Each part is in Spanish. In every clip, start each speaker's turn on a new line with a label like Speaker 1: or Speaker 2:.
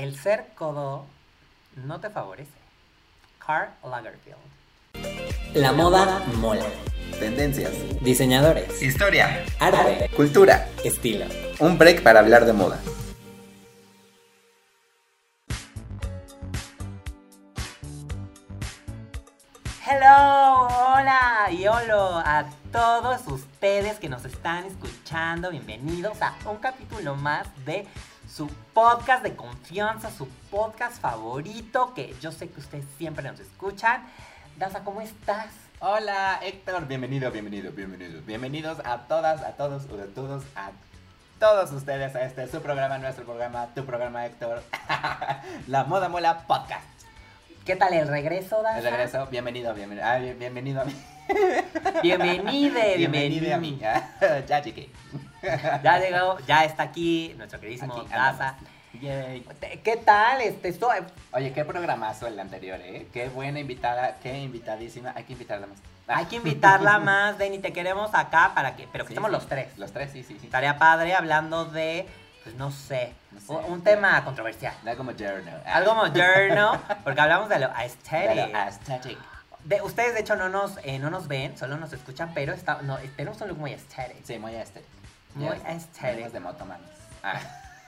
Speaker 1: El ser codo no te favorece. Karl Lagerfeld.
Speaker 2: La moda mola.
Speaker 3: Tendencias.
Speaker 2: Diseñadores.
Speaker 3: Historia.
Speaker 2: Arte.
Speaker 3: Cultura.
Speaker 2: Estilo.
Speaker 3: Un break para hablar de moda.
Speaker 1: Hello, hola y hola a todos ustedes que nos están escuchando. Bienvenidos a un capítulo más de su podcast de confianza, su podcast favorito que yo sé que ustedes siempre nos escuchan. Daza, ¿cómo estás?
Speaker 3: Hola Héctor, bienvenido, bienvenido, bienvenido. Bienvenidos a todas, a todos, a todos, a todos ustedes a este su programa, nuestro programa, tu programa Héctor, La Moda Mola Podcast.
Speaker 1: ¿Qué tal el regreso, Daza?
Speaker 3: El regreso, bienvenido, bienvenido, ah, bien- bienvenido a mí.
Speaker 1: Bienvenide,
Speaker 3: Bienvenido a
Speaker 1: bienvenido.
Speaker 3: mí. ah, Ya llegué.
Speaker 1: Ya llegó, ya está aquí nuestro queridísimo Daza.
Speaker 3: Yay.
Speaker 1: ¿Qué tal? Este, estoy...
Speaker 3: Oye, qué programazo el anterior, ¿eh? Qué buena invitada, qué invitadísima. Hay que invitarla más.
Speaker 1: Hay que invitarla más, Denny, te queremos acá para que, pero que
Speaker 3: Sí,
Speaker 1: estemos
Speaker 3: sí.
Speaker 1: los tres.
Speaker 3: Los tres, sí, sí, sí.
Speaker 1: Estaría padre hablando de, pues no sé,
Speaker 3: No sé.
Speaker 1: un, un tema controversial.
Speaker 3: Algo moderno. ah,
Speaker 1: Algo moderno, porque hablamos de lo
Speaker 3: de
Speaker 1: aesthetic.
Speaker 3: lo aesthetic.
Speaker 1: De, ustedes de hecho no nos, eh, no nos ven, solo nos escuchan, pero está, no, tenemos un look muy aesthetic.
Speaker 3: Sí, muy aesthetic.
Speaker 1: Muy aesthetic.
Speaker 3: de motomanes. Ah.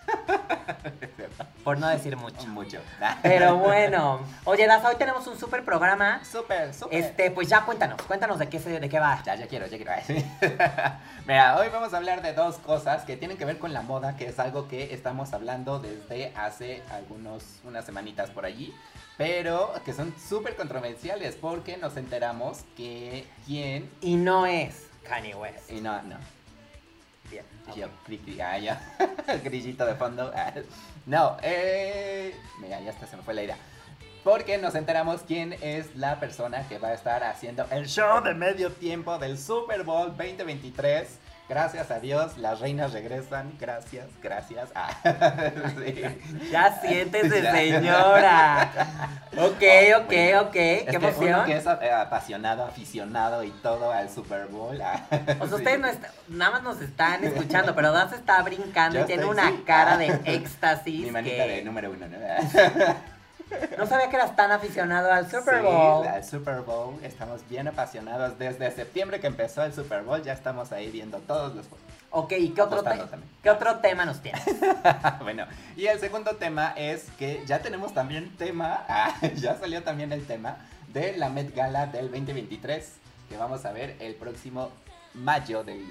Speaker 1: Por no decir mucho.
Speaker 3: Mucho.
Speaker 1: Pero bueno, oye Daza, hoy tenemos un super programa.
Speaker 3: Súper, súper.
Speaker 1: Este, pues ya cuéntanos, cuéntanos de qué se, de qué va.
Speaker 3: Ya, ya quiero, ya quiero. Mira, hoy vamos a hablar de dos cosas que tienen que ver con la moda, que es algo que estamos hablando desde hace algunos, unas semanitas por allí, pero que son súper controversiales porque nos enteramos que quién...
Speaker 1: Y no es Kanye West.
Speaker 3: Y no, no,
Speaker 1: Bien.
Speaker 3: yo, cri, ah, ya. el grillito de fondo. ah. No, eh, mira, ya hasta se me fue la idea. Porque nos enteramos quién es la persona que va a estar haciendo el show de medio tiempo del Super Bowl 2023. Gracias a Dios, las reinas regresan. Gracias, gracias. Ah, sí.
Speaker 1: Ya siéntese,
Speaker 3: Ya.
Speaker 1: señora. Ok, ok,
Speaker 3: Bueno,
Speaker 1: ok. Qué
Speaker 3: Es que
Speaker 1: emoción.
Speaker 3: uno que es apasionado, aficionado y todo al Super Bowl. ah,
Speaker 1: O sea,
Speaker 3: sí.
Speaker 1: ustedes no est- nada más nos están escuchando, pero Daza está brincando
Speaker 3: Yo
Speaker 1: y tiene
Speaker 3: estoy-
Speaker 1: una
Speaker 3: sí.
Speaker 1: cara de éxtasis
Speaker 3: Mi manita
Speaker 1: que
Speaker 3: de número uno, ¿no?
Speaker 1: No sabía que eras tan aficionado al Super
Speaker 3: Sí,
Speaker 1: Bowl.
Speaker 3: al Super Bowl. Estamos bien apasionados. Desde septiembre que empezó el Super Bowl, ya estamos ahí viendo todos los juegos.
Speaker 1: Ok, ¿y qué otro, qué otro tema nos tienes?
Speaker 3: bueno, y el segundo tema es que ya tenemos también tema, ah, ya salió también el tema de la Met Gala del 2023, que vamos a ver el próximo mayo del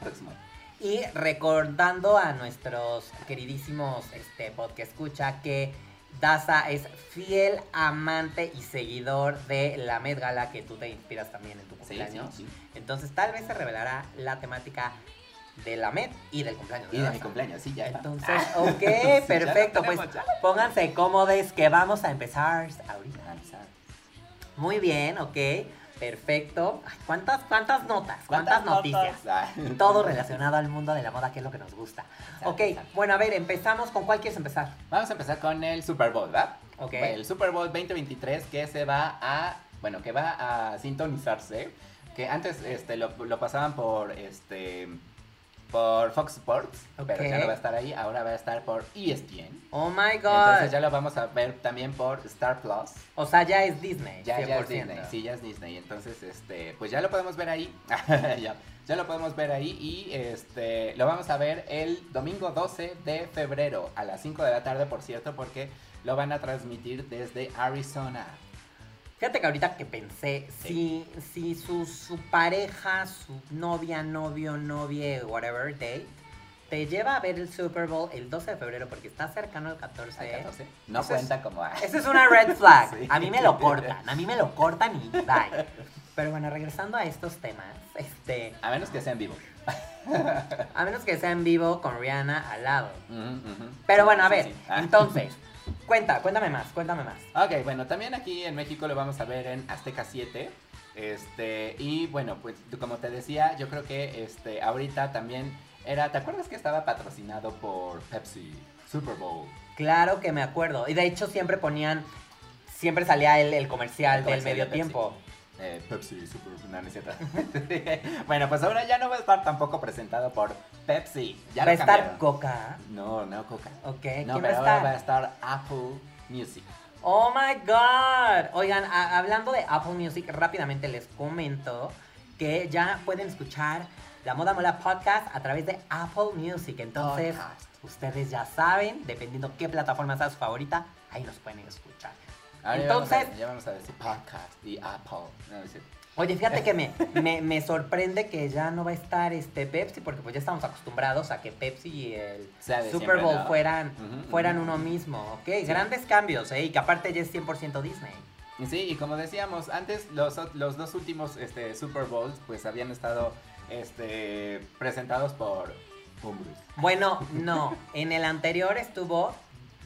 Speaker 3: próximo año.
Speaker 1: Y recordando a nuestros queridísimos este, podcast escucha que Daza es fiel amante y seguidor de la Met Gala que tú te inspiras también en tu
Speaker 3: Sí,
Speaker 1: cumpleaños.
Speaker 3: sí, sí.
Speaker 1: Entonces tal vez se revelará la temática de la Met y del cumpleaños.
Speaker 3: Y de mi cumpleaños, sí, ya.
Speaker 1: Entonces, ok,
Speaker 3: sí,
Speaker 1: perfecto.
Speaker 3: tenemos,
Speaker 1: pues pónganse cómodos que vamos a empezar ahorita. Muy bien, ok. Perfecto. Ay, ¿Cuántas, cuántas notas? ¿Cuántas, noticias? Todo relacionado al mundo de la moda, que es lo que nos gusta.
Speaker 3: Exacto,
Speaker 1: Ok,
Speaker 3: exacto.
Speaker 1: bueno, a ver, empezamos. ¿Con cuál quieres empezar?
Speaker 3: Vamos a empezar con el Super Bowl, ¿verdad?
Speaker 1: Ok.
Speaker 3: El Super Bowl 2023 que se va a, bueno, que va a sintonizarse, que antes este, lo, lo pasaban por, este, por Fox Sports, pero ya no va a estar ahí, ahora va a estar por ESPN.
Speaker 1: Oh my god.
Speaker 3: Entonces ya lo vamos a ver también por Star Plus.
Speaker 1: O sea, ya es Disney.
Speaker 3: Ya, ya es
Speaker 1: 100%.
Speaker 3: Disney, sí, ya es Disney. Entonces, este, pues ya lo podemos ver ahí. ya, ya lo podemos ver ahí y este, lo vamos a ver el domingo 12 de febrero a las 5 de la tarde, por cierto, porque lo van a transmitir desde Arizona.
Speaker 1: Fíjate que ahorita que pensé, si, si su, su pareja, su novia, novio, novia, whatever date, te lleva a ver el Super Bowl el 12 de febrero porque está cercano al 14.
Speaker 3: Al 14. No
Speaker 1: Eso es-
Speaker 3: cuenta como... ah,
Speaker 1: Esa es una red flag.
Speaker 3: Sí.
Speaker 1: A mí me lo cortan, a mí me lo cortan y bye. Pero bueno, regresando a estos temas, este,
Speaker 3: A menos que sea en vivo.
Speaker 1: a menos que sea en vivo con Rihanna al lado.
Speaker 3: Ujú.
Speaker 1: Pero bueno, a
Speaker 3: Sí,
Speaker 1: ver,
Speaker 3: sí. Ah.
Speaker 1: entonces, cuenta, cuéntame más, cuéntame más.
Speaker 3: Ok, bueno, también aquí en México lo vamos a ver en Azteca 7. Este, y bueno, pues como te decía, yo creo que este, ahorita también era, ¿te acuerdas que estaba patrocinado por Pepsi? Super Bowl.
Speaker 1: Claro que me acuerdo. Y de hecho siempre ponían, siempre salía el, el comercial
Speaker 3: El
Speaker 1: del medio
Speaker 3: de
Speaker 1: tiempo.
Speaker 3: Eh, Pepsi, super, no, no es cierto. bueno, pues ahora ya no va a estar tampoco presentado por Pepsi. Ya
Speaker 1: ¿Va a estar. Coca?
Speaker 3: No, no, Coca.
Speaker 1: Ok,
Speaker 3: No,
Speaker 1: ¿quién va a
Speaker 3: ahora
Speaker 1: estar?
Speaker 3: va a estar Apple Music.
Speaker 1: Oh my god. Oigan, hablando de Apple Music, rápidamente les comento que ya pueden escuchar la Moda Mola Podcast a través de Apple Music. Entonces,
Speaker 3: Podcast.
Speaker 1: ustedes ya saben, dependiendo qué plataforma sea su favorita, ahí nos pueden escuchar.
Speaker 3: Ahora ya
Speaker 1: Entonces-
Speaker 3: vamos a- ya vamos a decir podcast y Apple. No.
Speaker 1: Oye, fíjate que me, me, me sorprende que ya no va a estar este Pepsi, porque pues ya estamos acostumbrados a que Pepsi y el Super
Speaker 3: siempre,
Speaker 1: Bowl
Speaker 3: ¿no?
Speaker 1: fueran, fueran uno mismo, ¿ok? Grandes cambios, ¿eh? Y que aparte ya es 100% Disney.
Speaker 3: Sí, y como decíamos, antes los, los dos últimos este, Super Bowls pues habían estado este, presentados por hombres.
Speaker 1: Bueno, no. En el anterior estuvo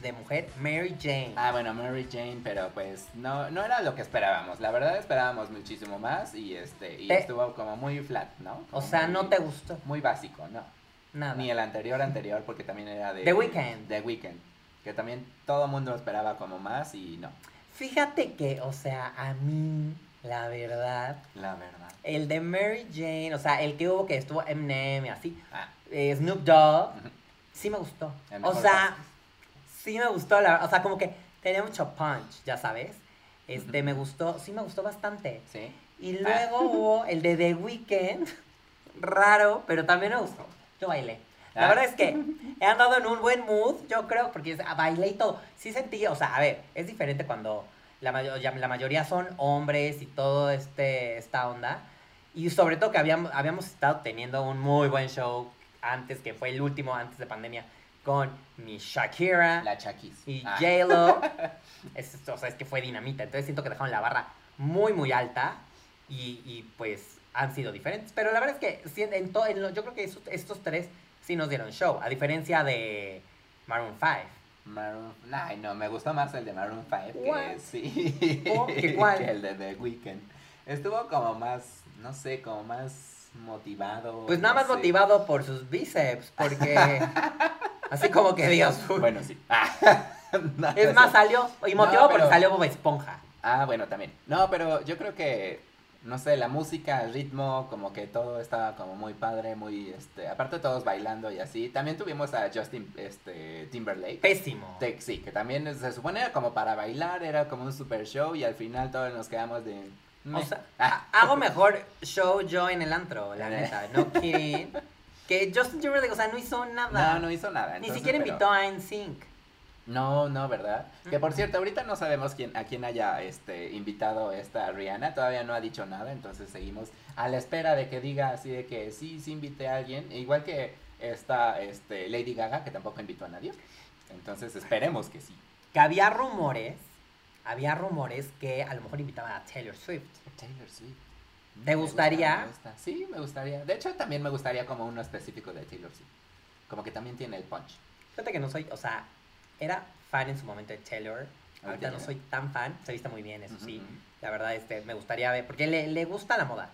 Speaker 1: de mujer Mary Jane.
Speaker 3: Ah, bueno, Mary Jane, pero pues no, no era lo que esperábamos. La verdad esperábamos muchísimo más y este y
Speaker 1: Te-
Speaker 3: estuvo como muy flat, ¿no?
Speaker 1: o sea,
Speaker 3: muy-
Speaker 1: no te gustó
Speaker 3: Muy básico, ¿no?
Speaker 1: nada.
Speaker 3: Ni el anterior anterior porque también era de
Speaker 1: The Weeknd.
Speaker 3: The Weeknd, que también todo el mundo esperaba como más y no,
Speaker 1: Fíjate que, o sea, a mí, la verdad,
Speaker 3: la verdad.
Speaker 1: el de Mary Jane, o sea, el que hubo que estuvo Eminem y así,
Speaker 3: Ah,
Speaker 1: eh, Snoop Dogg, sí me gustó. O sea, sí me gustó, la, o sea, como que tenía mucho punch, ya sabes. Este,
Speaker 3: Ujú.
Speaker 1: me gustó, sí me gustó bastante.
Speaker 3: sí.
Speaker 1: Y
Speaker 3: Ah.
Speaker 1: luego hubo el de The Weeknd, raro, pero también me gustó. Yo bailé. La
Speaker 3: Ah.
Speaker 1: verdad es que he andado en un buen mood, yo creo, porque es- bailé y todo. Sí sentí, o sea, a ver, es diferente cuando la, ya- la mayoría son hombres y todo este, esta onda. Y sobre todo que habíamos, habíamos estado teniendo un muy buen show antes, que fue el último antes de pandemia, con mi Shakira
Speaker 3: La Chakis.
Speaker 1: y
Speaker 3: Ah.
Speaker 1: J-Lo. es, o sea, es que fue dinamita. Entonces siento que dejaron la barra muy, muy alta. Y, y, pues han sido diferentes. Pero la verdad es que en to- en lo- yo creo que esos- estos tres sí nos dieron show. A diferencia de Maroon 5.
Speaker 3: Maroon, ay, no, me gustó más el de Maroon 5
Speaker 1: What?
Speaker 3: que sí.
Speaker 1: ¿Cómo? ¿Que cuál?
Speaker 3: que el de The Weeknd. Estuvo como más, no sé, como más motivado.
Speaker 1: Pues nada
Speaker 3: no
Speaker 1: más
Speaker 3: sé.
Speaker 1: motivado por sus bíceps. Porque así como que Dios.
Speaker 3: Bueno, sí. Ah, no,
Speaker 1: Es más, salió. Y
Speaker 3: No, pero-
Speaker 1: porque salió Bob Esponja.
Speaker 3: Ah, bueno, también. No, pero yo creo que, no sé, la música, el ritmo, como que todo estaba como muy padre, muy, este, aparte todos bailando y así. También tuvimos a Justin, este, Timberlake.
Speaker 1: Pésimo.
Speaker 3: Te- Sí, que también se supone era como para bailar, era como un super show y al final todos nos quedamos de...
Speaker 1: O
Speaker 3: meh.
Speaker 1: sea,
Speaker 3: Ah,
Speaker 1: ha- hago mejor show yo en el antro, la neta. No kidding. Que Justin Timberlake, o sea, no hizo nada.
Speaker 3: no, no hizo nada.
Speaker 1: Ni siquiera
Speaker 3: pero-
Speaker 1: invitó a NSYNC.
Speaker 3: No, no, ¿verdad? Que por
Speaker 1: Mm.
Speaker 3: cierto, ahorita no sabemos quién, a quién haya este, invitado esta Rihanna, todavía no ha dicho nada, entonces seguimos a la espera de que diga así de que sí, sí invité a alguien, igual que esta este, Lady Gaga, que tampoco invitó a nadie. Entonces esperemos que sí.
Speaker 1: Que había rumores, había rumores que a lo mejor invitaban a Taylor Swift.
Speaker 3: Taylor Swift.
Speaker 1: ¿Te
Speaker 3: Me
Speaker 1: gustaría?
Speaker 3: gusta, me gusta. Sí, me gustaría. De hecho, también me gustaría como uno específico de Taylor Swift. Como que también tiene el punch.
Speaker 1: Fíjate que no soy, o sea, era fan en su momento de Taylor. Ahorita no soy tan fan, se viste muy bien, eso sí. La verdad, este, me gustaría ver, porque le, le gusta la moda.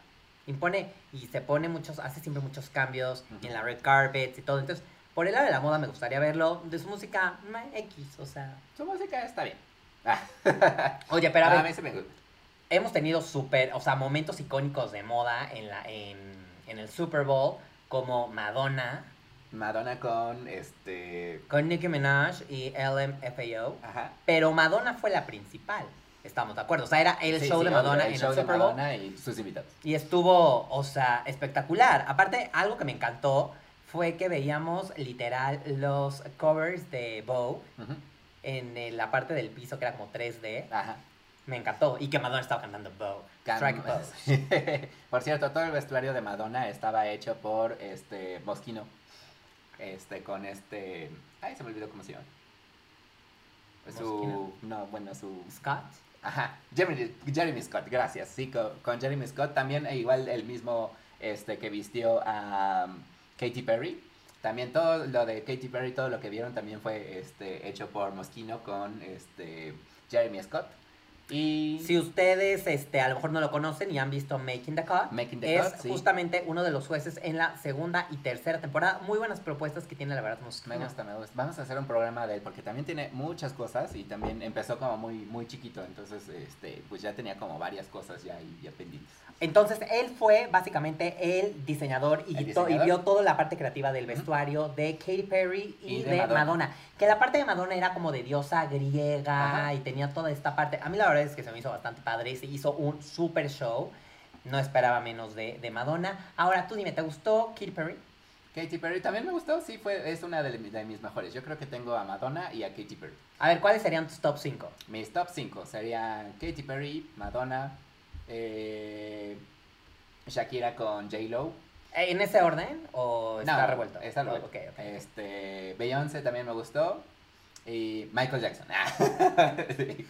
Speaker 1: Impone y se pone muchos, hace siempre muchos cambios en la red carpets y todo. Entonces, por el lado de la moda me gustaría verlo. De su música, X, o sea.
Speaker 3: Su música está bien.
Speaker 1: Oye, pero a
Speaker 3: a
Speaker 1: ver,
Speaker 3: mí sí me gusta.
Speaker 1: Hemos tenido súper, o sea, momentos icónicos de moda en, la, en, en el Super Bowl, como Madonna
Speaker 3: Madonna con este.
Speaker 1: con Nicki Minaj y LMFAO.
Speaker 3: Ajá.
Speaker 1: Pero Madonna fue la principal. Estamos de acuerdo. O sea, era el
Speaker 3: Sí,
Speaker 1: show
Speaker 3: sí,
Speaker 1: de Madonna
Speaker 3: el
Speaker 1: en
Speaker 3: show
Speaker 1: el
Speaker 3: de
Speaker 1: Super Bowl.
Speaker 3: Madonna y sus invitados.
Speaker 1: Y estuvo, o sea, espectacular. Aparte, algo que me encantó fue que veíamos literal los covers de
Speaker 3: Ujú.
Speaker 1: en la parte del piso que era como 3D.
Speaker 3: Ajá.
Speaker 1: Me encantó. Y que Madonna estaba cantando.
Speaker 3: Cam-
Speaker 1: Strike a pose.
Speaker 3: por cierto, todo el vestuario de Madonna estaba hecho por este Moschino. Este, con este. Ay, se me olvidó cómo se llama. Su. No, bueno, su.
Speaker 1: Scott.
Speaker 3: Ajá, Jeremy, Jeremy Scott, gracias. Sí, co- con, Jeremy Scott también, e igual el mismo este, que vistió a um, Katy Perry. También todo lo de Katy Perry, todo lo que vieron también fue este, hecho por Moschino con este, Jeremy Scott. Y
Speaker 1: Si ustedes este, a lo mejor no lo conocen y han visto Making the Cut,
Speaker 3: Making the
Speaker 1: es
Speaker 3: Cut, sí.
Speaker 1: justamente uno de los jueces en la segunda y tercera temporada. Muy buenas propuestas que tiene, la verdad. Nos,
Speaker 3: Me gusta, me gusta. Vamos a hacer un programa de él porque también tiene muchas cosas y también empezó como muy muy chiquito, entonces este pues ya tenía como varias cosas ya ya pendientes.
Speaker 1: Entonces, él fue básicamente el diseñador y,
Speaker 3: El
Speaker 1: vio toda la parte creativa del vestuario de Katy Perry y,
Speaker 3: Y
Speaker 1: de,
Speaker 3: de
Speaker 1: Madonna.
Speaker 3: Madonna.
Speaker 1: Que la parte de Madonna era como de diosa griega
Speaker 3: Ajá.
Speaker 1: y tenía toda esta parte. A mí la verdad es que se me hizo bastante padre y se hizo un super show. No esperaba menos de, de Madonna. Ahora, tú dime, ¿te gustó Katy Perry?
Speaker 3: Katy Perry también me gustó, sí fue es una de, de mis mejores. Yo creo que tengo a Madonna y a Katy Perry.
Speaker 1: A ver, ¿cuáles serían tus top 5?
Speaker 3: Mis top 5 serían Katy Perry, Madonna, eh, Shakira con J Lo.
Speaker 1: ¿En ese orden o está
Speaker 3: No,
Speaker 1: revuelto?
Speaker 3: Está revuelto. Este, Beyoncé también me gustó. Y Michael Jackson. Sí,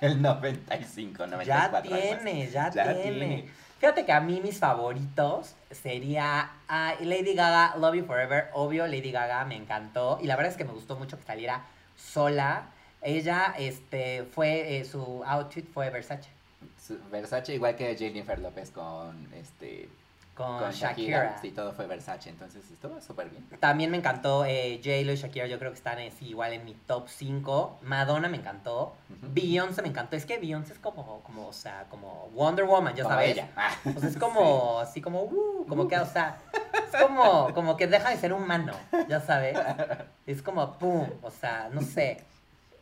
Speaker 3: El 95, 94.
Speaker 1: Ya tiene, ya,
Speaker 3: Ya
Speaker 1: tiene.
Speaker 3: tiene.
Speaker 1: Fíjate que a mí mis favoritos sería Lady Gaga, Love You Forever. Obvio, Lady Gaga me encantó. Y la verdad es que me gustó mucho que saliera sola. Ella, este, fue, eh, su outfit fue Versace.
Speaker 3: Versace, igual que Jennifer López con este
Speaker 1: Con,
Speaker 3: con
Speaker 1: Shakira.
Speaker 3: Shakira. Sí, todo fue Versace, entonces estuvo súper bien.
Speaker 1: También me encantó eh, J-Lo y Shakira. Yo creo que están así, igual en mi top 5. Madonna me encantó.
Speaker 3: Ujú.
Speaker 1: Beyoncé me encantó. Es que Beyoncé es como, como, o sea, como Wonder Woman, ya
Speaker 3: Como
Speaker 1: sabes.
Speaker 3: ella. Ah,
Speaker 1: O sea, es como, así como, uh, como que, o sea, es como, como que deja de ser humano, ya sabes. Es como, pum, o sea, no sé,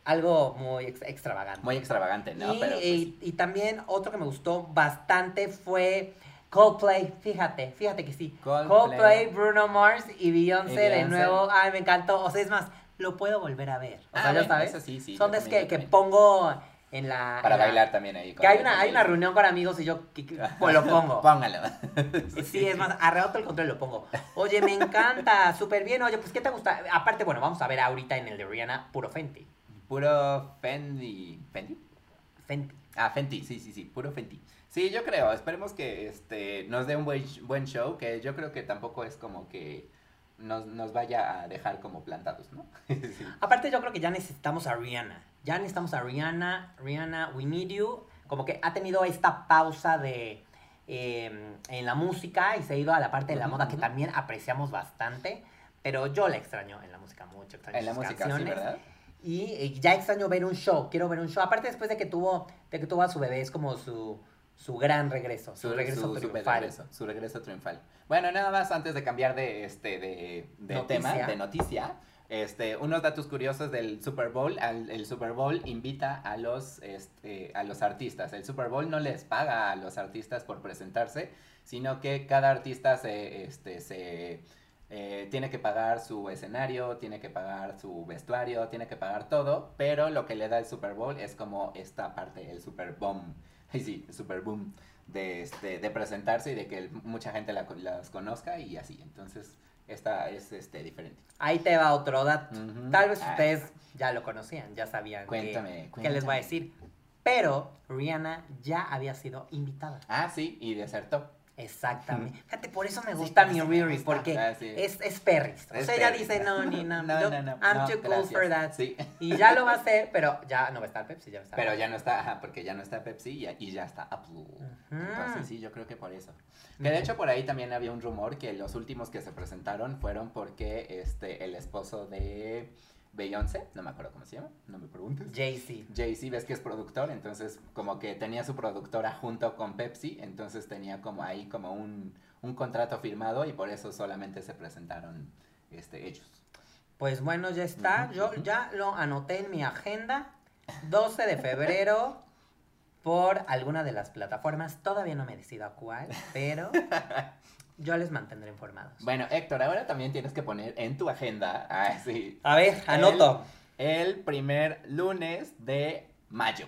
Speaker 1: algo muy ex- extravagante.
Speaker 3: Muy extravagante, ¿no?
Speaker 1: y,
Speaker 3: Pero pues,
Speaker 1: y- y también otro que me gustó bastante fue Coldplay, fíjate, fíjate que sí.
Speaker 3: Coldplay.
Speaker 1: Coldplay, Bruno Mars y Beyoncé de nuevo, ay, me encantó. O sea, es más, lo puedo volver a ver. O sea,
Speaker 3: Ah,
Speaker 1: ya sabes.
Speaker 3: eso sí, sí,
Speaker 1: Son de que, que pongo en la...
Speaker 3: para
Speaker 1: en la-
Speaker 3: bailar también ahí.
Speaker 1: que hay una, hay una reunión con amigos y yo que- que- pues lo pongo.
Speaker 3: Póngalo.
Speaker 1: Sí, es más, arrebato el control y lo pongo. Oye, me encanta, súper bien. Oye, pues, ¿qué te gusta? Aparte, bueno, vamos a ver ahorita en el de Rihanna, puro Fenty.
Speaker 3: Puro Fendi. ¿Fendi?
Speaker 1: Fenty.
Speaker 3: Ah, Fenty, sí, sí, sí, puro Fenty. Sí, yo creo, esperemos que este nos dé un buen, buen show, que yo creo que tampoco es como que nos, nos vaya a dejar como plantados, ¿no? Sí.
Speaker 1: Aparte, yo creo que ya necesitamos a Rihanna. Ya necesitamos a Rihanna. Rihanna, we need you. Como que ha tenido esta pausa de eh, en la música y se ha ido a la parte de la moda que también apreciamos bastante. Pero yo la extraño en la música mucho. extraño
Speaker 3: En la
Speaker 1: sus
Speaker 3: música, sí,
Speaker 1: canciones.
Speaker 3: ¿verdad?
Speaker 1: Y eh, ya extraño ver un show, quiero ver un show. Aparte después de que tuvo, de que tuvo a su bebé, es como su, su gran regreso, su, regreso
Speaker 3: su
Speaker 1: triunfal.
Speaker 3: regreso, su regreso triunfal. Bueno, nada más antes de cambiar de este de, de tema, de noticia, este, unos datos curiosos del Super Bowl. Al- el Super Bowl invita a los este, a los artistas. El Super Bowl no les paga a los artistas por presentarse, sino que cada artista se este se eh, tiene que pagar su escenario, tiene que pagar su vestuario, tiene que pagar todo, pero lo que le da el Super Bowl es como esta parte, el Super Boom, sí, el Super Boom, de, este, de presentarse y de que mucha gente la- las conozca y así, entonces esta es este, diferente.
Speaker 1: Ahí te va otro dato.
Speaker 3: Ujú.
Speaker 1: Tal vez
Speaker 3: Ay.
Speaker 1: ustedes ya lo conocían, ya sabían
Speaker 3: Cuéntame,
Speaker 1: qué, qué les voy a
Speaker 3: cuéntame.
Speaker 1: decir. Pero Rihanna ya había sido invitada.
Speaker 3: Ah, sí, y desertó.
Speaker 1: Exactamente. Fíjate, por eso me gusta mi Riri, porque
Speaker 3: Ah, sí.
Speaker 1: es, es perris. O
Speaker 3: Es
Speaker 1: sea, ella dice, no, ni no,
Speaker 3: No,
Speaker 1: yo-
Speaker 3: no, no,
Speaker 1: I'm
Speaker 3: no,
Speaker 1: too cool for that.
Speaker 3: Sí.
Speaker 1: Y ya lo va a hacer, pero ya no va a estar Pepsi, ya va a estar.
Speaker 3: Pero ya no está, ajá, porque ya no está Pepsi y ya, y ya está Apple. Entonces sí, yo creo que por eso. Que de hecho por ahí también había un rumor que los últimos que se presentaron fueron porque este el esposo de Beyoncé, no me acuerdo cómo se llama, no me preguntes.
Speaker 1: Jay-Z.
Speaker 3: Jay-Z ves que es productor, entonces como que tenía su productora junto con Pepsi, entonces tenía como ahí como un, un contrato firmado y por eso solamente se presentaron este, ellos.
Speaker 1: Pues bueno, ya está. Yo ya lo anoté en mi agenda. 12 de febrero por alguna de las plataformas. Todavía no me decido a cuál, pero yo les mantendré informados.
Speaker 3: Bueno, Héctor, ahora también tienes que poner en tu agenda, ah, sí,
Speaker 1: A ver, anoto.
Speaker 3: el primer lunes de mayo.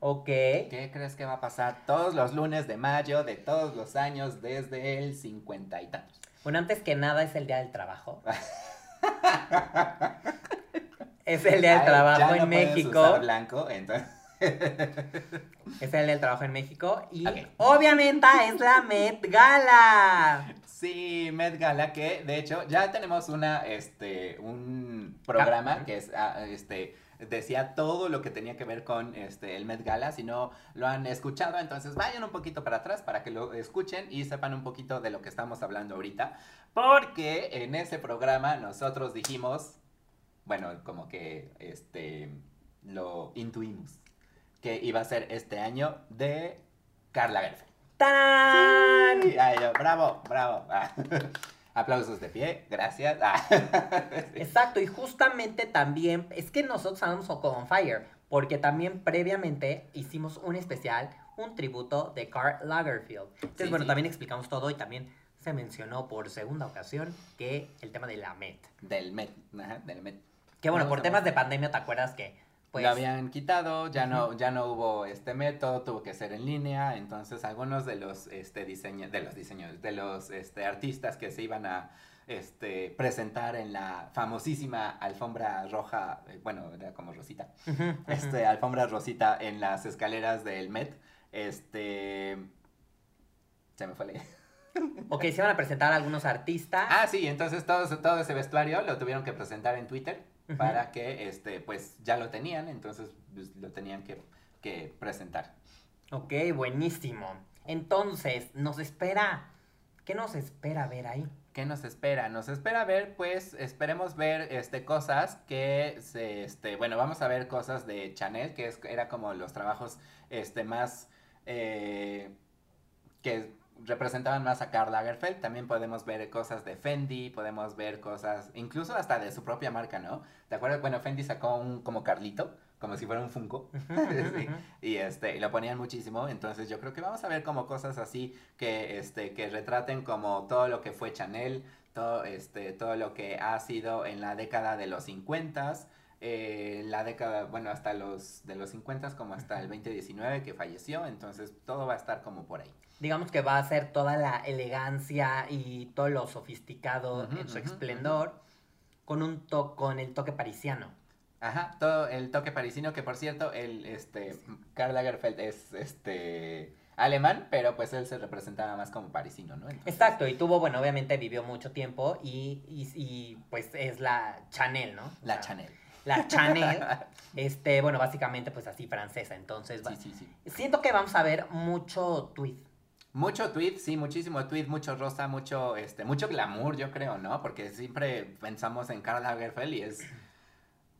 Speaker 1: Ok.
Speaker 3: ¿Qué crees que va a pasar todos los lunes de mayo de todos los años desde el cincuenta y tantos?
Speaker 1: Bueno, antes que nada es el día del trabajo. es el día del
Speaker 3: Ay,
Speaker 1: trabajo
Speaker 3: ya
Speaker 1: en
Speaker 3: no
Speaker 1: México.
Speaker 3: usar blanco, entonces.
Speaker 1: Es el del trabajo en México. Y obviamente es la Met Gala.
Speaker 3: Sí, Met Gala, que de hecho ya tenemos una, este, un programa
Speaker 1: Ah.
Speaker 3: que es, ah, este, decía todo lo que tenía que ver con este, el Met Gala. Si no lo han escuchado, entonces vayan un poquito para atrás para que lo escuchen y sepan un poquito de lo que estamos hablando ahorita. Porque en ese programa nosotros dijimos, bueno, como que este, lo intuimos, que iba a ser este año de Carla Lagerfeld.
Speaker 1: ¡Tarán!
Speaker 3: Sí, ay, yo, bravo, bravo. Ah, Aplausos de pie, gracias. Ah,
Speaker 1: Exacto, y justamente también, es que nosotros andamos con On Fire, porque también previamente hicimos un especial, un tributo de Karl Lagerfeld. Entonces,
Speaker 3: Sí,
Speaker 1: bueno, también explicamos todo y también se mencionó por segunda ocasión que el tema de la Met.
Speaker 3: Del Met, ajá, del Met.
Speaker 1: Que bueno, por temas de pandemia, ¿te acuerdas que? Pues,
Speaker 3: lo habían quitado, ya no, ya no hubo este método, tuvo que ser en línea, entonces algunos de los este de los diseñadores, de los este artistas que se iban a este presentar en la famosísima alfombra roja, eh, bueno, era como rosita, este alfombra rosita en las escaleras del Met, este se me fue la.
Speaker 1: Ok, se van a presentar algunos artistas.
Speaker 3: Ah, sí, entonces todo, todo ese vestuario lo tuvieron que presentar en Twitter Para que, este, pues, ya lo tenían, entonces pues, lo tenían que, que presentar.
Speaker 1: Ok, buenísimo. Entonces, nos espera. ¿Qué nos espera ver ahí?
Speaker 3: ¿Qué nos espera? Nos espera ver, pues, esperemos ver, este, cosas que, se, este, bueno, vamos a ver cosas de Chanel, que es, era como los trabajos, este, más, eh, que representaban más a Karl Lagerfeld. También podemos ver cosas de Fendi, podemos ver cosas, incluso hasta de su propia marca, ¿no? ¿Te acuerdas? Bueno, Fendi sacó un como Carlito, como si fuera un Funko. Sí, y este y lo ponían muchísimo entonces yo creo que vamos a ver como cosas así que este que retraten como todo lo que fue Chanel todo este todo lo que ha sido en la década de los 50 eh, la década bueno hasta los de los 50 como hasta el 2019 que falleció entonces todo va a estar como por ahí
Speaker 1: Digamos que va a ser toda la elegancia y todo lo sofisticado en su esplendor con un to con el toque parisiano.
Speaker 3: Ajá, todo el toque parisino, que por cierto, el, este, Karl Lagerfeld es, este, alemán, pero pues él se representaba más como parisino, ¿no? Entonces-
Speaker 1: Exacto, y tuvo, bueno, obviamente vivió mucho tiempo y, y, y, pues es la Chanel, ¿no? O
Speaker 3: La
Speaker 1: sea,
Speaker 3: Chanel.
Speaker 1: La Chanel, este, bueno, básicamente pues así francesa, entonces
Speaker 3: Sí, sí, sí.
Speaker 1: siento que vamos a ver mucho tweet.
Speaker 3: Mucho tweet, sí, muchísimo tweet, mucho rosa, mucho, este, mucho glamour, yo creo, ¿no? Porque siempre pensamos en Karl Lagerfeld y es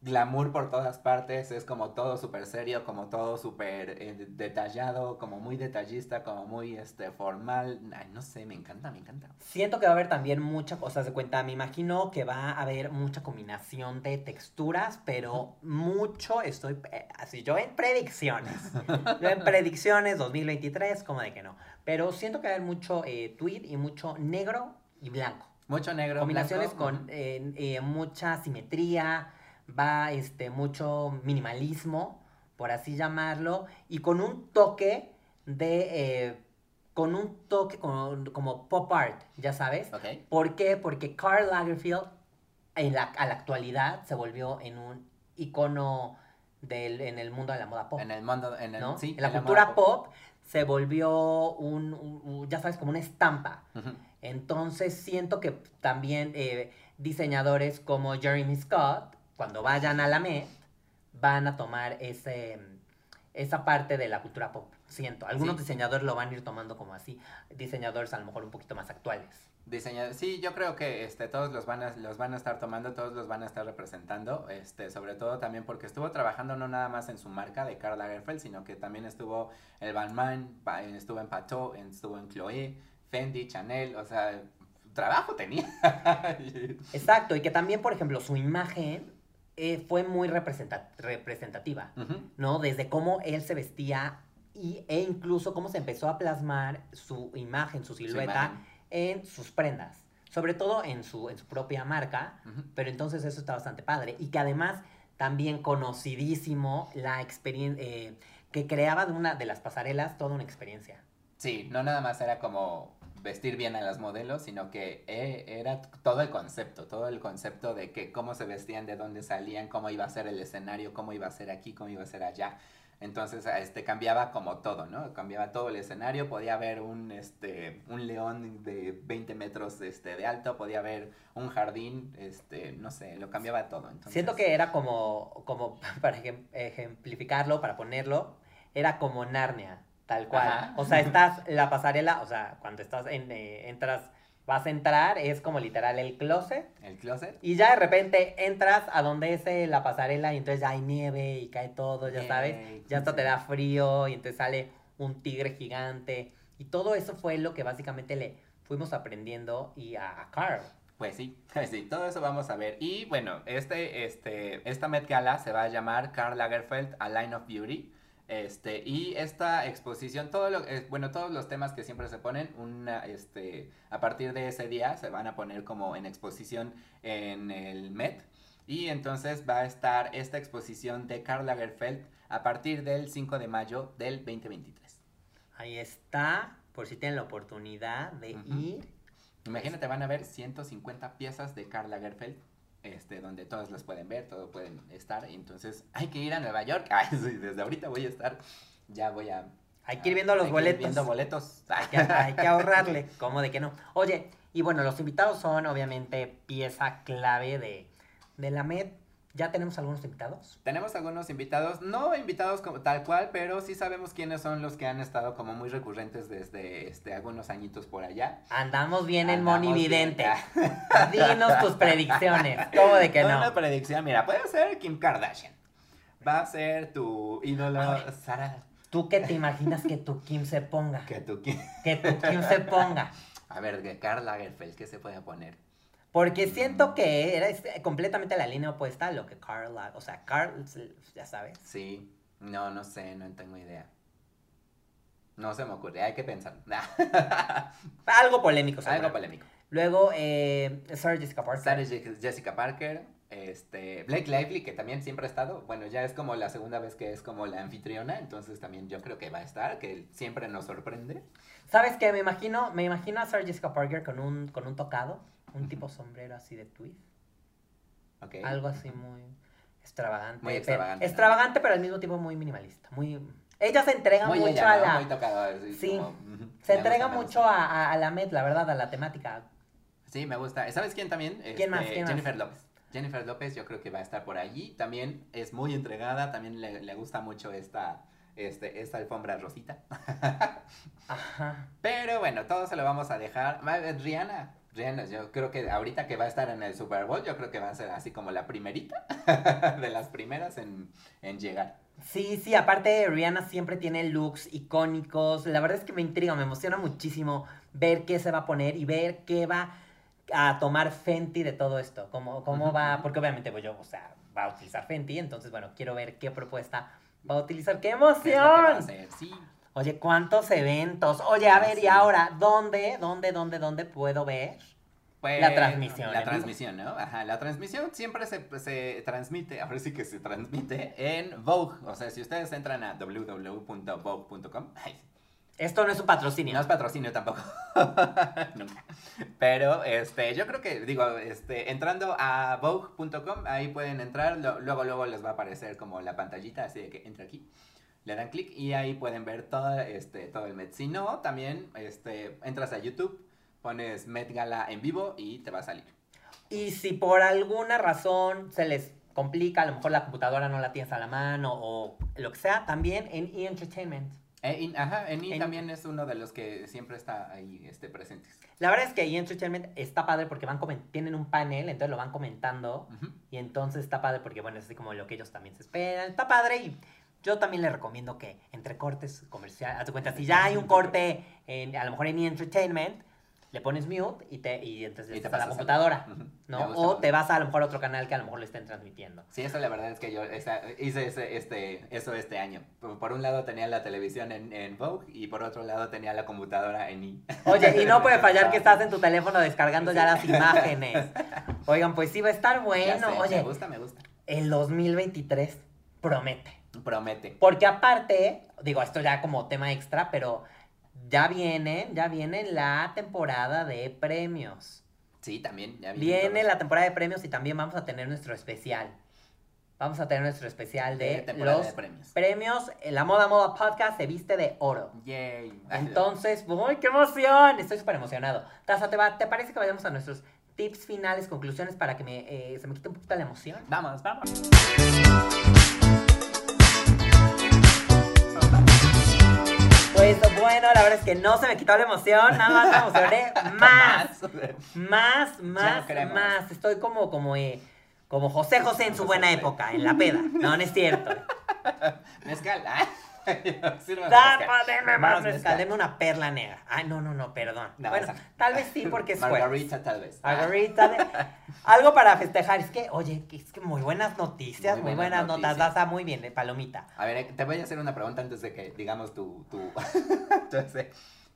Speaker 3: glamour por todas partes, es como todo súper serio, como todo súper eh, detallado, como muy detallista, como muy, este, formal. Ay, no sé, me encanta, me encanta.
Speaker 1: Siento que va a haber también muchas cosas de cuenta. Me imagino que va a haber mucha combinación de texturas, pero mucho estoy eh, así yo en predicciones. Yo en predicciones 2023, como de que no. Pero siento que va a haber mucho eh, tweed y mucho negro y blanco.
Speaker 3: Mucho negro.
Speaker 1: Combinaciones
Speaker 3: blanco,
Speaker 1: con eh, eh, mucha simetría, va este mucho minimalismo, por así llamarlo, y con un toque de eh, con un toque con- como pop art, ya sabes.
Speaker 3: Ok.
Speaker 1: ¿Por qué? Porque Karl Lagerfeld en la, a la actualidad se volvió en un icono del, en el mundo de la moda pop.
Speaker 3: En el mundo, en el,
Speaker 1: ¿no?
Speaker 3: sí,
Speaker 1: en la cultura pop se volvió un, ya sabes, como una estampa. Entonces siento que también eh, diseñadores como Jeremy Scott, cuando vayan a la Met, van a tomar ese, esa parte de la cultura pop. Siento. Algunos
Speaker 3: Sí.
Speaker 1: diseñadores lo van a ir tomando como así. Diseñadores a lo mejor un poquito más actuales.
Speaker 3: Diseña- sí, yo creo que este, todos los van, a, los van a estar tomando, todos los van a estar representando, este, sobre todo también porque estuvo trabajando no nada más en su marca de Karl Lagerfeld, sino que también estuvo en Balmain, pa- estuvo en Pateau, estuvo en Chloé, Fendi, Chanel, o sea, trabajo tenía.
Speaker 1: Exacto. Y que también, por ejemplo, su imagen eh, fue muy representa- representativa. ¿no? Desde cómo él se vestía y, e incluso cómo se empezó a plasmar su imagen, su silueta en sus prendas. Sobre todo en su, en su propia marca, pero entonces eso está bastante padre. Y que además también conocidísimo la experiencia, que creaba de una de las pasarelas toda una experiencia.
Speaker 3: Sí, no nada más era como vestir bien a las modelos, sino que eh, era todo el concepto, todo el concepto de que cómo se vestían, de dónde salían, cómo iba a ser el escenario, cómo iba a ser aquí, cómo iba a ser allá. Entonces, este, cambiaba como todo, ¿no? Cambiaba todo el escenario, podía haber un, este, un león de 20 metros este, de alto, podía haber un jardín, este, no sé, lo cambiaba todo. Entonces,
Speaker 1: Siento que era como, como para ejem- ejemplificarlo, para ponerlo, era como Narnia, tal cual.
Speaker 3: Ajá.
Speaker 1: O sea, estás, la pasarela, o sea, cuando estás en, eh, entras, vas a entrar, es como literal el closet.
Speaker 3: El closet.
Speaker 1: Y ya de repente entras a donde es eh, la pasarela y entonces ya hay nieve y cae todo, ya sabes.
Speaker 3: Yay.
Speaker 1: Ya hasta te da frío y entonces sale un tigre gigante. Y todo eso fue lo que básicamente le fuimos aprendiendo y a, a Carl.
Speaker 3: Pues sí, pues sí, todo eso vamos a ver. Y bueno, este, este, esta Met Gala se va a llamar Karl Lagerfeld A Line of Beauty. Este, y esta exposición, todo lo, bueno, todos los temas que siempre se ponen, una, este, a partir de ese día se van a poner como en exposición en el Met. Y entonces va a estar esta exposición de Karl Lagerfeld a partir del 5 de mayo del 2023.
Speaker 1: Ahí está, por si tienen la oportunidad de
Speaker 3: Ujú.
Speaker 1: ir.
Speaker 3: Imagínate, van a ver 150 piezas de Karl Lagerfeld, este, donde todos las pueden ver, todos pueden estar. Entonces hay que ir a Nueva York. Ay, sí, desde ahorita voy a estar, ya voy a...
Speaker 1: Hay que ir viendo los
Speaker 3: hay que ir
Speaker 1: boletos.
Speaker 3: viendo boletos.
Speaker 1: Hay que, hay que ahorrarle, ¿cómo de que no? Oye, y bueno, los invitados son obviamente pieza clave de, de la MED. ¿Ya tenemos algunos invitados?
Speaker 3: Tenemos algunos invitados, no invitados como tal cual, pero sí sabemos quiénes son los que han estado como muy recurrentes desde este, algunos añitos por allá.
Speaker 1: Andamos bien en
Speaker 3: Andamos
Speaker 1: Moni
Speaker 3: bien.
Speaker 1: Vidente. Dinos tus predicciones. ¿Cómo de que no?
Speaker 3: Una predicción, mira, puede ser Kim Kardashian. Va a ser tu ídolo,
Speaker 1: Ay.
Speaker 3: Sara.
Speaker 1: ¿Tú qué te imaginas que tu Kim se ponga?
Speaker 3: Que tu Kim...
Speaker 1: Que tu Kim se ponga.
Speaker 3: A ver, Karl Lagerfeld, ¿qué se puede poner?
Speaker 1: Porque siento que era este, completamente la línea opuesta a lo que Carl, o sea, Carl, ya sabes.
Speaker 3: Sí, no, no sé, no tengo idea. No se me ocurre, hay que pensar.
Speaker 1: Algo polémico.
Speaker 3: Algo
Speaker 1: seguro.
Speaker 3: polémico.
Speaker 1: Luego, eh, Sarah Jessica Parker.
Speaker 3: Sarah Je- Jessica Parker, este, Blake Lively, que también siempre ha estado. Bueno, ya es como la segunda vez que es como la anfitriona, entonces también yo creo que va a estar, que siempre nos sorprende.
Speaker 1: ¿Sabes qué? Me imagino, me imagino a Sarah Jessica Parker con un, con un tocado, un tipo sombrero así de tweed. Algo así muy extravagante.
Speaker 3: Muy
Speaker 1: pero-
Speaker 3: extravagante, ¿no?
Speaker 1: extravagante, pero al mismo tiempo muy minimalista. Muy... Ella se entrega
Speaker 3: Muy
Speaker 1: mucho
Speaker 3: ella,
Speaker 1: a
Speaker 3: ¿no?
Speaker 1: la...
Speaker 3: Muy tocado,
Speaker 1: Sí.
Speaker 3: como.
Speaker 1: Se entrega
Speaker 3: gusta,
Speaker 1: mucho a, a- a la Met, la verdad, a la temática.
Speaker 3: Sí, me gusta. ¿Sabes quién también?
Speaker 1: ¿Quién más?
Speaker 3: Este,
Speaker 1: ¿Quién más?
Speaker 3: Jennifer López. Jennifer López yo creo que va a estar por allí. También es muy entregada, también le, le gusta mucho esta, este, esta alfombra rosita.
Speaker 1: Ajá.
Speaker 3: Pero bueno, todo se lo vamos a dejar. Rihanna, Rihanna, yo creo que ahorita que va a estar en el Super Bowl, yo creo que va a ser así como la primerita de las primeras en, en llegar.
Speaker 1: Sí, sí, aparte Rihanna siempre tiene looks icónicos. La verdad es que me intriga, me emociona muchísimo ver qué se va a poner y ver qué va a tomar Fenty de todo esto. Cómo, cómo va, porque obviamente pues yo, o sea, va a utilizar Fenty, entonces bueno, quiero ver qué propuesta va a utilizar. ¡Qué
Speaker 3: ¿Qué es lo que va a
Speaker 1: emoción!
Speaker 3: hacer? Sí.
Speaker 1: Oye, ¿cuántos eventos? Oye, a
Speaker 3: Ah,
Speaker 1: ver, y ahora, ¿dónde, dónde, dónde, dónde puedo ver?
Speaker 3: Pues,
Speaker 1: La transmisión, en
Speaker 3: La transmisión, ¿no? Ajá, la transmisión siempre se, se transmite, ahora sí que se transmite en Vogue. O sea, si ustedes entran a www.vogue.com,
Speaker 1: Esto no es un patrocinio.
Speaker 3: no es patrocinio tampoco. Nunca. Pero este, yo creo que, digo, este, entrando a vogue.com, ahí pueden entrar, lo- luego, luego les va a aparecer como la pantallita, así de que entra aquí. Le dan clic y ahí pueden ver todo, este, todo el Met. Si no, también este, entras a YouTube, pones Met Gala en vivo y te va a salir.
Speaker 1: Y si por alguna razón se les complica, a lo mejor la computadora no la tienes a la mano o lo que sea, también en E! Entertainment.
Speaker 3: Eh, in- ajá, Eni
Speaker 1: En-
Speaker 3: también es uno de los que siempre está ahí este, presentes.
Speaker 1: La verdad es que E! Entertainment está padre porque van tienen un panel, entonces lo van comentando. Y entonces está padre porque, bueno, es así como lo que ellos también se esperan. Está padre y yo también les recomiendo que entre cortes comerciales, haz de cuenta, si ya hay un corte, en, a lo mejor en E! Entertainment, le pones mute y, te, y entonces
Speaker 3: Y te
Speaker 1: a la
Speaker 3: a-
Speaker 1: computadora.
Speaker 3: Me
Speaker 1: ¿no? O
Speaker 3: me
Speaker 1: te vas a, lo mejor a otro canal que a lo mejor lo estén transmitiendo.
Speaker 3: Sí, eso la verdad es que yo esa- hice ese, este, eso este año. Por, un lado tenía la televisión en, en Vogue y por otro lado tenía la computadora en I.
Speaker 1: Oye, y no puede fallar que estás en tu teléfono descargando ya las imágenes. Oigan, pues sí va a estar bueno.
Speaker 3: sé, me
Speaker 1: Oye,
Speaker 3: gusta, me gusta.
Speaker 1: el 2023 promete.
Speaker 3: Promete.
Speaker 1: Porque aparte, digo, esto ya como tema extra, pero ya vienen, ya viene la temporada de premios.
Speaker 3: Sí, también. Ya
Speaker 1: Viene la temporada de premios y también vamos a tener nuestro especial. Vamos a tener nuestro especial de,
Speaker 3: De
Speaker 1: los
Speaker 3: de premios.
Speaker 1: premios. La Moda Moda Podcast se viste de oro.
Speaker 3: Yay.
Speaker 1: Entonces, ¡uy, qué emoción! Estoy súper emocionado. Taza, ¿te, va- ¿te parece que vayamos a nuestros tips finales, conclusiones para que me, eh, se me quite un poquito la emoción?
Speaker 3: Vamos, vamos.
Speaker 1: Bueno, la verdad es que no se me quitó la emoción, nada más me emocioné más. Más, más, más. Estoy como, como, eh, como José José en su buena época, en la peda. No, no es cierto.
Speaker 3: Mezcal. Ah. Sírvame
Speaker 1: Da,
Speaker 3: mezcal.
Speaker 1: pa, deme más
Speaker 3: Más
Speaker 1: mezcal,
Speaker 3: mezcal.
Speaker 1: deme una perla negra. Ay, no, no, no, perdón.
Speaker 3: No,
Speaker 1: bueno,
Speaker 3: esa-
Speaker 1: tal vez sí porque es jueves.
Speaker 3: Margarita, tal vez.
Speaker 1: Margarita, de- algo para festejar. Es que, oye, es que muy buenas noticias, muy,
Speaker 3: Muy
Speaker 1: buenas,
Speaker 3: buenas
Speaker 1: notas.
Speaker 3: noticias.
Speaker 1: Daza, muy bien, de palomita.
Speaker 3: A ver, eh, te voy a hacer una pregunta antes de que digamos tu... tu... Entonces,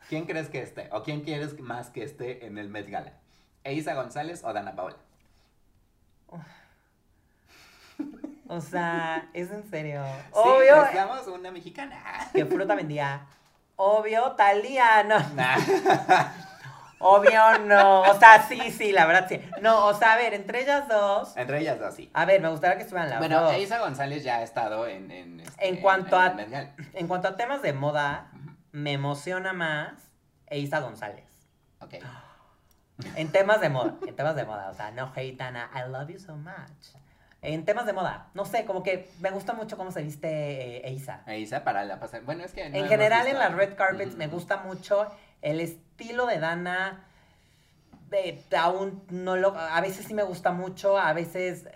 Speaker 3: ¿quién crees que esté? ¿O quién quieres más que esté en el Met Gala? ¿Eiza González o Dana Paola?
Speaker 1: O sea, es en serio.
Speaker 3: Sí,
Speaker 1: Obvio,
Speaker 3: buscamos una mexicana.
Speaker 1: que fruta vendía. Obvio, Talía, no.
Speaker 3: Nah.
Speaker 1: Obvio, no. O sea, sí, sí, la verdad sí. No, o sea, a ver, entre ellas dos.
Speaker 3: Entre ellas dos, sí.
Speaker 1: A ver, me gustaría que estuvieran las
Speaker 3: Bueno,
Speaker 1: dos.
Speaker 3: Eiza González ya ha estado en... En, este,
Speaker 1: En cuanto a-. En cuanto a temas de moda, me emociona más Eiza González.
Speaker 3: Ok.
Speaker 1: En temas de moda, en temas de moda, o sea, no hate Dana, I love you so much. En temas de moda, no sé, como que me gusta mucho cómo se viste eh, Eiza.
Speaker 3: Eiza para la pasar... Bueno, es que... no
Speaker 1: en general, en las red carpets me gusta mucho el estilo de Dana. de- aún no lo. A veces sí me gusta mucho, a veces.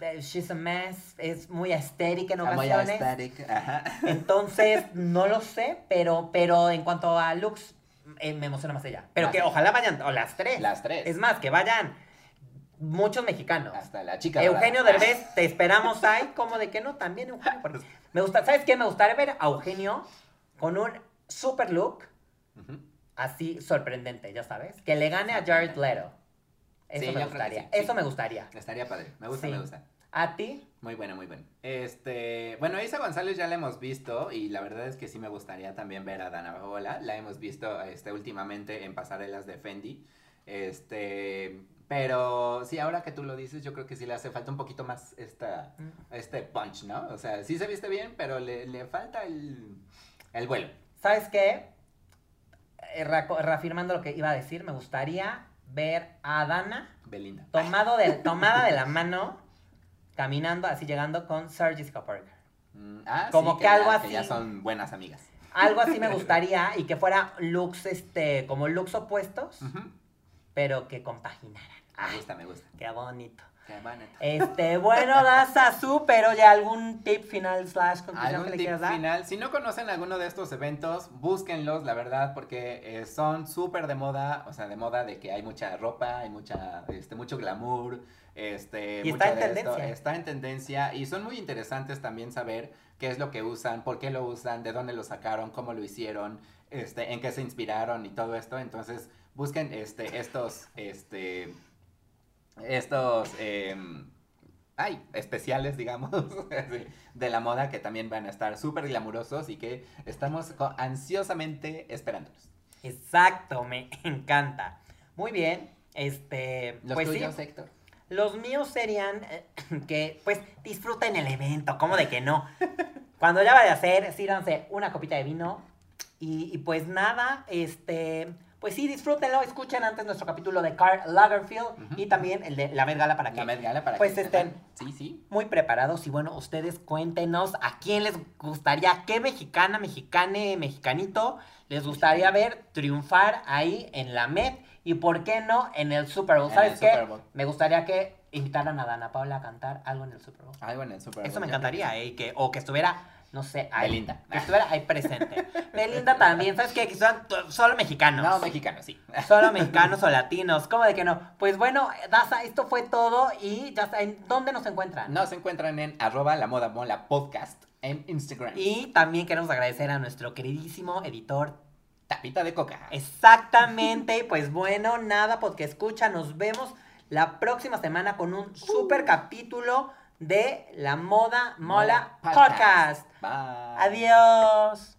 Speaker 1: eh, she's a mess, es muy estéril en
Speaker 3: Ah, muy
Speaker 1: ocasiones.
Speaker 3: aesthetic, Ajá.
Speaker 1: Entonces, no lo sé, pero, pero en cuanto a looks, eh, me emociona más ella. Pero que ojalá vayan, o las tres.
Speaker 3: Las tres.
Speaker 1: Es más, que vayan muchos mexicanos.
Speaker 3: Hasta la chica
Speaker 1: Eugenio
Speaker 3: dorada.
Speaker 1: Derbez, te esperamos ahí, como de que no, también Eugenio. porque me gusta, ¿sabes qué? Me gustaría ver a Eugenio con un super look así sorprendente, ya sabes. Que le gane a Jared Leto. Eso
Speaker 3: Sí,
Speaker 1: me gustaría,
Speaker 3: sí, sí.
Speaker 1: eso me gustaría.
Speaker 3: Estaría padre. Me gusta, me gusta.
Speaker 1: ¿A ti?
Speaker 3: Muy buena, muy buena. Este, bueno, Isa González ya la hemos visto y la verdad es que sí me gustaría también ver a Dana Paola. La hemos visto este, últimamente en pasarelas de Fendi. Este, pero sí, ahora que tú lo dices, yo creo que sí le hace falta un poquito más esta,
Speaker 1: Mm.
Speaker 3: este punch, ¿no? O sea, sí se viste bien, pero le, le falta el, el vuelo.
Speaker 1: ¿Sabes qué? Eh, reafirmando lo que iba a decir, me gustaría ver a Dana
Speaker 3: Belinda.
Speaker 1: tomado de, tomada de la mano, caminando, así llegando con Jessica Parker.
Speaker 3: Mm, ah,
Speaker 1: como
Speaker 3: sí,
Speaker 1: que algo
Speaker 3: ya,
Speaker 1: así.
Speaker 3: Que ya son buenas amigas.
Speaker 1: Algo así me gustaría y que fuera looks, este, como looks opuestos,
Speaker 3: Ujú.
Speaker 1: Pero que compaginaran.
Speaker 3: Me gusta, me gusta.
Speaker 1: qué bonito.
Speaker 3: Qué bonito.
Speaker 1: Este, bueno, Daza, súper. Oye, ¿algún tip final slash conclusión
Speaker 3: ¿Algún
Speaker 1: que le
Speaker 3: tip
Speaker 1: quieras dar?
Speaker 3: final? Si no conocen alguno de estos eventos, búsquenlos, la verdad, porque eh, son súper de moda, o sea, de moda de que hay mucha ropa, hay mucha, este, mucho glamour, este,
Speaker 1: Y está en
Speaker 3: esto,
Speaker 1: tendencia.
Speaker 3: está en tendencia y son muy interesantes también saber qué es lo que usan, por qué lo usan, de dónde lo sacaron, cómo lo hicieron, este, en qué se inspiraron y todo esto. Entonces, busquen este, estos, este, estos, em, ay, especiales, digamos, de la moda que también van a estar súper glamurosos y que estamos ansiosamente esperándolos.
Speaker 1: Exacto, me encanta. Muy bien. Este,
Speaker 3: Los
Speaker 1: pues
Speaker 3: tuyos,
Speaker 1: sí,
Speaker 3: Héctor.
Speaker 1: los míos serían eh, que, pues, disfruten el evento, ¿cómo de que no? Cuando ya vaya a ser, síranse una copita de vino y, y pues nada, este, pues sí, disfrútenlo, escuchen antes nuestro capítulo de Karl Lagerfeld
Speaker 3: Ujú.
Speaker 1: y también el de La Met Gala para que
Speaker 3: La Met Gala para
Speaker 1: pues
Speaker 3: que
Speaker 1: estén
Speaker 3: Sí, sí.
Speaker 1: muy preparados y bueno, ustedes cuéntenos a quién les gustaría, qué mexicana, mexicane, mexicanito les gustaría ver triunfar ahí en la Met y por qué no en el Super Bowl.
Speaker 3: En
Speaker 1: ¿Sabes qué?
Speaker 3: Bowl.
Speaker 1: Me gustaría que invitaran a Dana Paula a cantar algo en el Super Bowl.
Speaker 3: Algo en el Super
Speaker 1: Eso
Speaker 3: Bowl,
Speaker 1: me
Speaker 3: ya
Speaker 1: encantaría, ¿eh? Que, o que estuviera, no sé, ahí.
Speaker 3: Belinda.
Speaker 1: Que estuviera ahí presente. Belinda también, ¿sabes qué? Que to- solo mexicanos.
Speaker 3: No, mexicano, sí.
Speaker 1: Solo mexicanos o latinos, ¿cómo de que no? Pues bueno, Daza, esto fue todo y ya saben, ¿dónde nos encuentran?
Speaker 3: Nos encuentran en arroba la moda mola podcast en Instagram.
Speaker 1: Y también queremos agradecer a nuestro queridísimo editor.
Speaker 3: tapita de coca.
Speaker 1: Exactamente, y pues bueno, nada, porque escucha, nos vemos la próxima semana con un super capítulo de La Moda Mola
Speaker 3: Mola
Speaker 1: Podcast.
Speaker 3: Bye.
Speaker 1: Adiós.